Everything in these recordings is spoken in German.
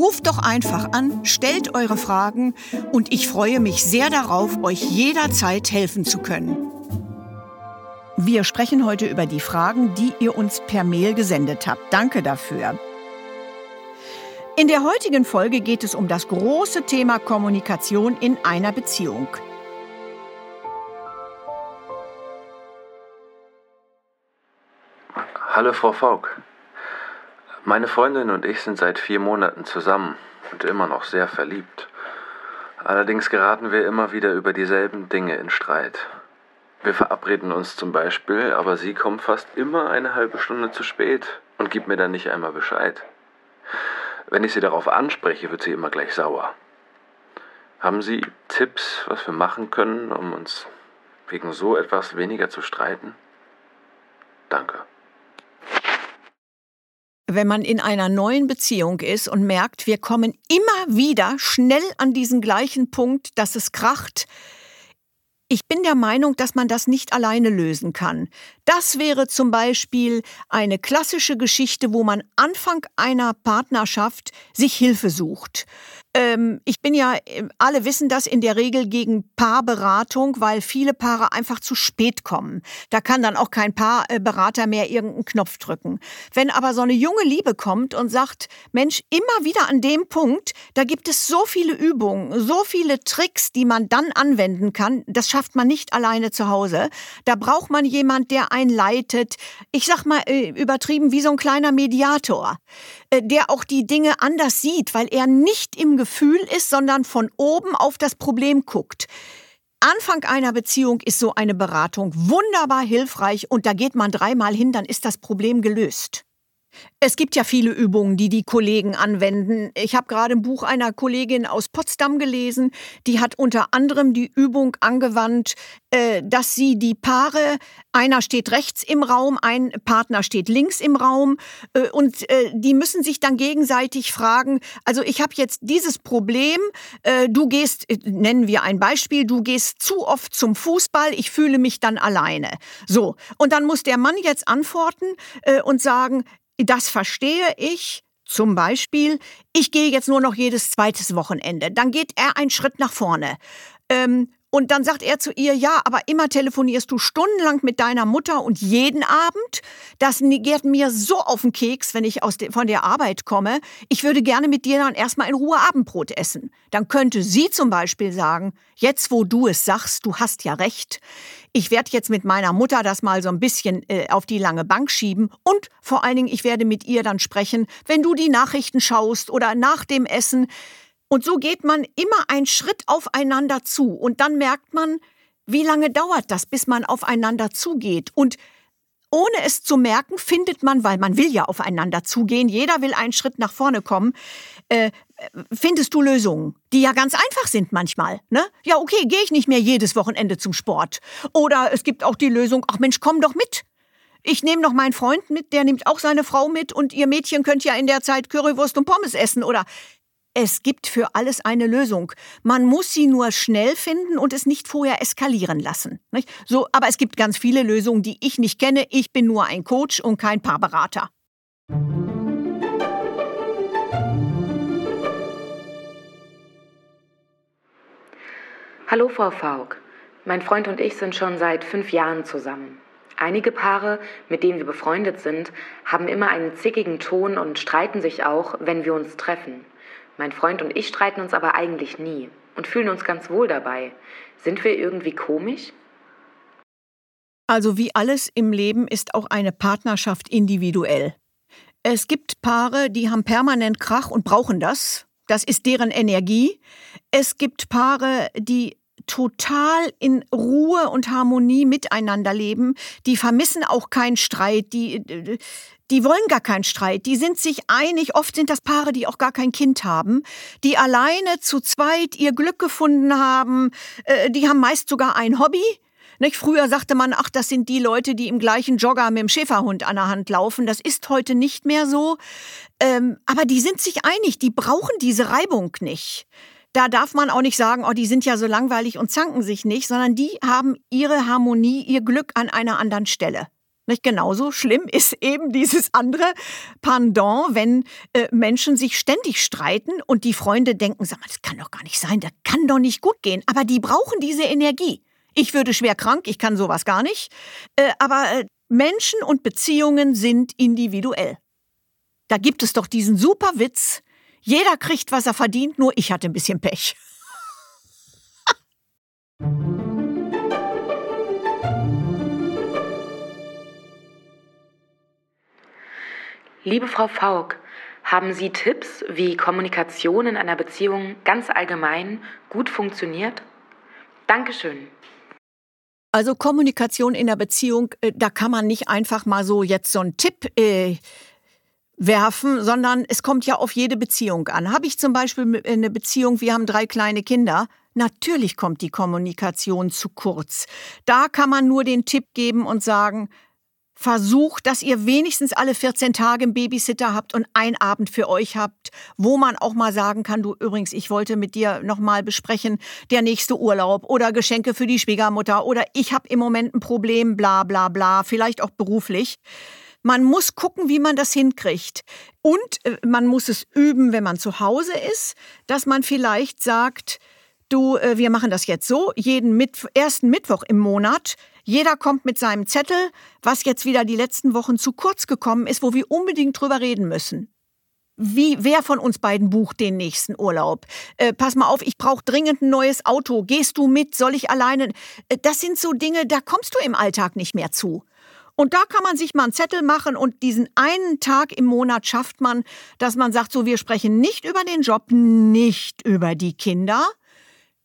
Ruft doch einfach an, stellt eure Fragen und ich freue mich sehr darauf, euch jederzeit helfen zu können. Wir sprechen heute über die Fragen, die ihr uns per Mail gesendet habt. Danke dafür. In der heutigen Folge geht es um das große Thema Kommunikation in einer Beziehung. Hallo Frau Faulk. Meine Freundin und ich sind seit vier Monaten zusammen und immer noch sehr verliebt. Allerdings geraten wir immer wieder über dieselben Dinge in Streit. Wir verabreden uns zum Beispiel, aber sie kommt fast immer eine halbe Stunde zu spät und gibt mir dann nicht einmal Bescheid. Wenn ich sie darauf anspreche, wird sie immer gleich sauer. Haben Sie Tipps, was wir machen können, um uns wegen so etwas weniger zu streiten? Danke. Wenn man in einer neuen Beziehung ist und merkt, wir kommen immer wieder schnell an diesen gleichen Punkt, dass es kracht, ich bin der Meinung, dass man das nicht alleine lösen kann. Das wäre zum Beispiel eine klassische Geschichte, wo man Anfang einer Partnerschaft sich Hilfe sucht. Ähm, ich bin ja, äh, alle wissen das in der Regel gegen Paarberatung, weil viele Paare einfach zu spät kommen. Da kann dann auch kein Paarberater mehr irgendeinen Knopf drücken. Wenn aber so eine junge Liebe kommt und sagt, Mensch, immer wieder an dem Punkt, da gibt es so viele Übungen, so viele Tricks, die man dann anwenden kann, das schafft man nicht alleine zu Hause. Da braucht man jemand, der einen leitet. Ich sag mal äh, übertrieben wie so ein kleiner Mediator, äh, der auch die Dinge anders sieht, weil er nicht im Gefühl ist, sondern von oben auf das Problem guckt. Anfang einer Beziehung ist so eine Beratung wunderbar hilfreich und da geht man dreimal hin, dann ist das Problem gelöst. Es gibt ja viele Übungen, die die Kollegen anwenden. Ich habe gerade ein Buch einer Kollegin aus Potsdam gelesen, die hat unter anderem die Übung angewandt, äh, dass sie die Paare, einer steht rechts im Raum, ein Partner steht links im Raum äh, und äh, die müssen sich dann gegenseitig fragen, also ich habe jetzt dieses Problem, du gehst, nennen wir ein Beispiel, du gehst zu oft zum Fußball, ich fühle mich dann alleine. So, und dann muss der Mann jetzt antworten und sagen, das verstehe ich. Zum Beispiel, ich gehe jetzt nur noch jedes zweites Wochenende. Dann geht er einen Schritt nach vorne. Ähm, und dann sagt er zu ihr, ja, aber immer telefonierst du stundenlang mit deiner Mutter und jeden Abend. Das geht mir so auf den Keks, wenn ich aus de von der Arbeit komme. Ich würde gerne mit dir dann erstmal in Ruhe Abendbrot essen. Dann könnte sie zum Beispiel sagen, jetzt wo du es sagst, du hast ja recht. Ich werde jetzt mit meiner Mutter das mal so ein bisschen äh, auf die lange Bank schieben und vor allen Dingen, ich werde mit ihr dann sprechen, wenn du die Nachrichten schaust oder nach dem Essen. Und so geht man immer einen Schritt aufeinander zu und dann merkt man, wie lange dauert das, bis man aufeinander zugeht und ohne es zu merken, findet man, weil man will ja aufeinander zugehen, jeder will einen Schritt nach vorne kommen, äh, findest du Lösungen, die ja ganz einfach sind manchmal. Ne? Ja, okay, gehe ich nicht mehr jedes Wochenende zum Sport. Oder es gibt auch die Lösung, ach Mensch, komm doch mit. Ich nehme noch meinen Freund mit, der nimmt auch seine Frau mit und ihr Mädchen könnt ja in der Zeit Currywurst und Pommes essen. Oder es gibt für alles eine Lösung. Man muss sie nur schnell finden und es nicht vorher eskalieren lassen. Nicht? So, aber es gibt ganz viele Lösungen, die ich nicht kenne. Ich bin nur ein Coach und kein Paarberater. Hallo Frau Faulk. Mein Freund und ich sind schon seit fünf Jahren zusammen. Einige Paare, mit denen wir befreundet sind, haben immer einen zickigen Ton und streiten sich auch, wenn wir uns treffen. Mein Freund und ich streiten uns aber eigentlich nie und fühlen uns ganz wohl dabei. Sind wir irgendwie komisch? Also wie alles im Leben ist auch eine Partnerschaft individuell. Es gibt Paare, die haben permanent Krach und brauchen das. Das ist deren Energie. Es gibt Paare, die total in Ruhe und Harmonie miteinander leben. Die vermissen auch keinen Streit. Die, die wollen gar keinen Streit. Die sind sich einig. Oft sind das Paare, die auch gar kein Kind haben, die alleine zu zweit ihr Glück gefunden haben. Äh, die haben meist sogar ein Hobby. Nicht? Früher sagte man, ach, das sind die Leute, die im gleichen Jogger mit dem Schäferhund an der Hand laufen. Das ist heute nicht mehr so. Ähm, aber die sind sich einig, die brauchen diese Reibung nicht. Da darf man auch nicht sagen, oh, die sind ja so langweilig und zanken sich nicht, sondern die haben ihre Harmonie, ihr Glück an einer anderen Stelle. Nicht genauso schlimm ist eben dieses andere Pendant, wenn äh, Menschen sich ständig streiten und die Freunde denken, sag mal, das kann doch gar nicht sein, das kann doch nicht gut gehen. Aber die brauchen diese Energie. Ich würde schwer krank, ich kann sowas gar nicht. Äh, aber äh, Menschen und Beziehungen sind individuell. Da gibt es doch diesen super Witz. Jeder kriegt, was er verdient, nur ich hatte ein bisschen Pech. Liebe Frau Faulk, haben Sie Tipps, wie Kommunikation in einer Beziehung ganz allgemein gut funktioniert? Dankeschön. Also Kommunikation in der Beziehung, äh, da kann man nicht einfach mal so jetzt so einen Tipp äh, werfen, sondern es kommt ja auf jede Beziehung an. Habe ich zum Beispiel eine Beziehung, wir haben drei kleine Kinder, natürlich kommt die Kommunikation zu kurz. Da kann man nur den Tipp geben und sagen, versucht, dass ihr wenigstens alle 14 Tage einen Babysitter habt und einen Abend für euch habt, wo man auch mal sagen kann, du übrigens, ich wollte mit dir nochmal besprechen, der nächste Urlaub oder Geschenke für die Schwiegermutter oder ich habe im Moment ein Problem, bla bla bla, vielleicht auch beruflich. Man muss gucken, wie man das hinkriegt. Und äh, man muss es üben, wenn man zu Hause ist, dass man vielleicht sagt, du, äh, wir machen das jetzt so, jeden Mittw ersten Mittwoch im Monat jeder kommt mit seinem Zettel, was jetzt wieder die letzten Wochen zu kurz gekommen ist, wo wir unbedingt drüber reden müssen. Wie, wer von uns beiden bucht den nächsten Urlaub? Äh, pass mal auf, ich brauche dringend ein neues Auto. Gehst du mit? Soll ich alleine? Äh, das sind so Dinge, da kommst du im Alltag nicht mehr zu. Und da kann man sich mal einen Zettel machen und diesen einen Tag im Monat schafft man, dass man sagt, so, wir sprechen nicht über den Job, nicht über die Kinder,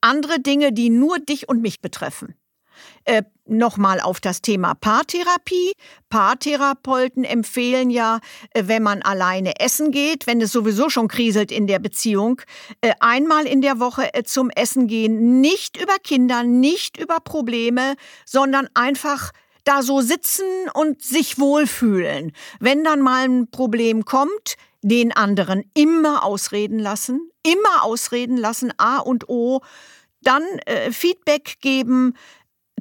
andere Dinge, die nur dich und mich betreffen. Äh, Nochmal auf das Thema Paartherapie. Paartherapeuten empfehlen ja, äh, wenn man alleine essen geht, wenn es sowieso schon kriselt in der Beziehung, äh, einmal in der Woche äh, zum Essen gehen. Nicht über Kinder, nicht über Probleme, sondern einfach da so sitzen und sich wohlfühlen. Wenn dann mal ein Problem kommt, den anderen immer ausreden lassen, immer ausreden lassen, A und O, dann äh, Feedback geben,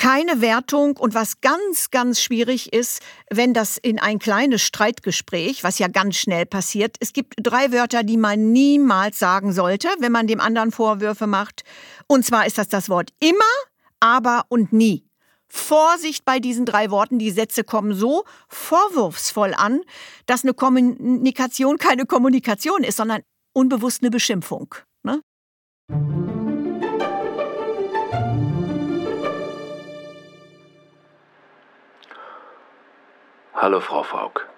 keine Wertung und was ganz, ganz schwierig ist, wenn das in ein kleines Streitgespräch, was ja ganz schnell passiert, es gibt drei Wörter, die man niemals sagen sollte, wenn man dem anderen Vorwürfe macht. Und zwar ist das das Wort immer, aber und nie. Vorsicht bei diesen drei Worten, die Sätze kommen so vorwurfsvoll an, dass eine Kommunikation keine Kommunikation ist, sondern unbewusst eine Beschimpfung. Ne? Hallo, Frau Faulk.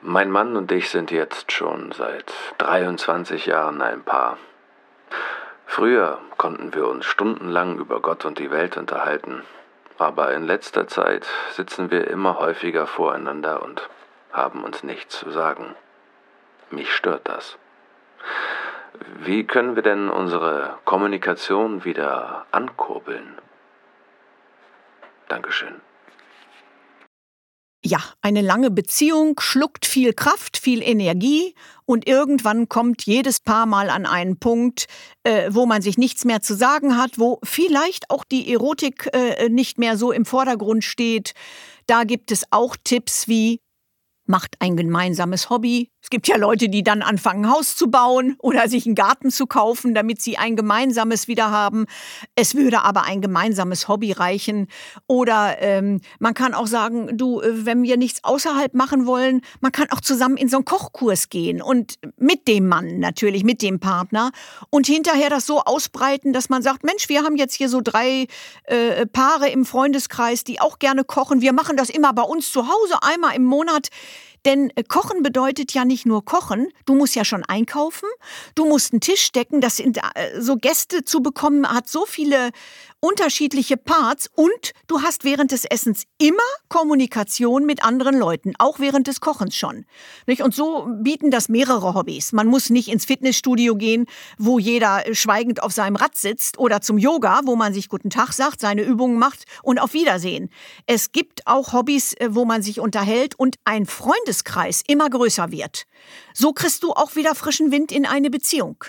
Mein Mann und ich sind jetzt schon seit 23 Jahren ein Paar. Früher konnten wir uns stundenlang über Gott und die Welt unterhalten, aber in letzter Zeit sitzen wir immer häufiger voreinander und haben uns nichts zu sagen. Mich stört das. Wie können wir denn unsere Kommunikation wieder ankurbeln? Dankeschön. Ja, eine lange Beziehung schluckt viel Kraft, viel Energie und irgendwann kommt jedes Paar mal an einen Punkt, äh, wo man sich nichts mehr zu sagen hat, wo vielleicht auch die Erotik äh, nicht mehr so im Vordergrund steht. Da gibt es auch Tipps wie macht ein gemeinsames Hobby, Es gibt ja Leute, die dann anfangen, ein Haus zu bauen oder sich einen Garten zu kaufen, damit sie ein gemeinsames wieder haben. Es würde aber ein gemeinsames Hobby reichen. Oder ähm, man kann auch sagen, du, äh, wenn wir nichts außerhalb machen wollen, man kann auch zusammen in so einen Kochkurs gehen und mit dem Mann natürlich, mit dem Partner und hinterher das so ausbreiten, dass man sagt, Mensch, wir haben jetzt hier so drei äh, Paare im Freundeskreis, die auch gerne kochen. Wir machen das immer bei uns zu Hause einmal im Monat. Denn äh, Kochen bedeutet ja nicht nur Kochen. Du musst ja schon einkaufen. Du musst einen Tisch decken. Das sind, äh, so Gäste zu bekommen hat so viele unterschiedliche Parts und du hast während des Essens immer Kommunikation mit anderen Leuten, auch während des Kochens schon. Und so bieten das mehrere Hobbys. Man muss nicht ins Fitnessstudio gehen, wo jeder schweigend auf seinem Rad sitzt oder zum Yoga, wo man sich guten Tag sagt, seine Übungen macht und auf Wiedersehen. Es gibt auch Hobbys, äh, wo man sich unterhält und ein Freundeskreis immer größer wird. So kriegst du auch wieder frischen Wind in eine Beziehung.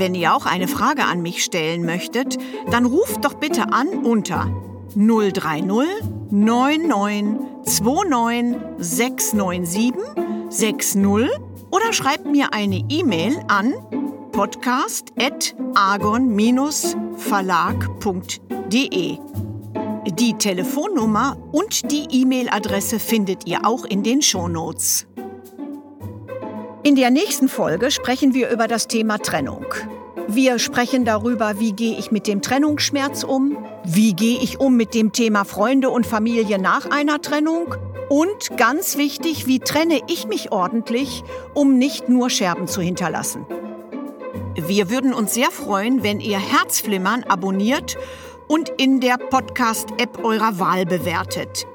Wenn ihr auch eine Frage an mich stellen möchtet, dann ruft doch bitte an unter 030 99 29 697 60 oder schreibt mir eine E-Mail an podcast.argon-verlag.de. Die Telefonnummer und die E-Mail-Adresse findet ihr auch in den Shownotes. In der nächsten Folge sprechen wir über das Thema Trennung. Wir sprechen darüber, wie gehe ich mit dem Trennungsschmerz um, wie gehe ich um mit dem Thema Freunde und Familie nach einer Trennung und ganz wichtig, wie trenne ich mich ordentlich, um nicht nur Scherben zu hinterlassen. Wir würden uns sehr freuen, wenn ihr Herzflimmern abonniert und in der Podcast-App eurer Wahl bewertet.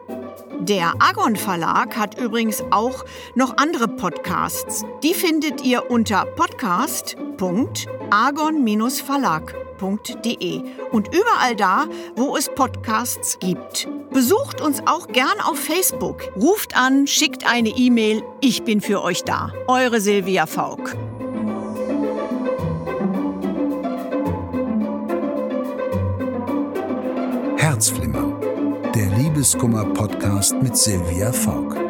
Der Agon Verlag hat übrigens auch noch andere Podcasts. Die findet ihr unter podcast.agon-verlag.de und überall da, wo es Podcasts gibt. Besucht uns auch gern auf Facebook. Ruft an, schickt eine E-Mail. Ich bin für euch da. Eure Silvia Faulk. Herzflimmer der Liebeskummer-Podcast mit Silvia Faulk.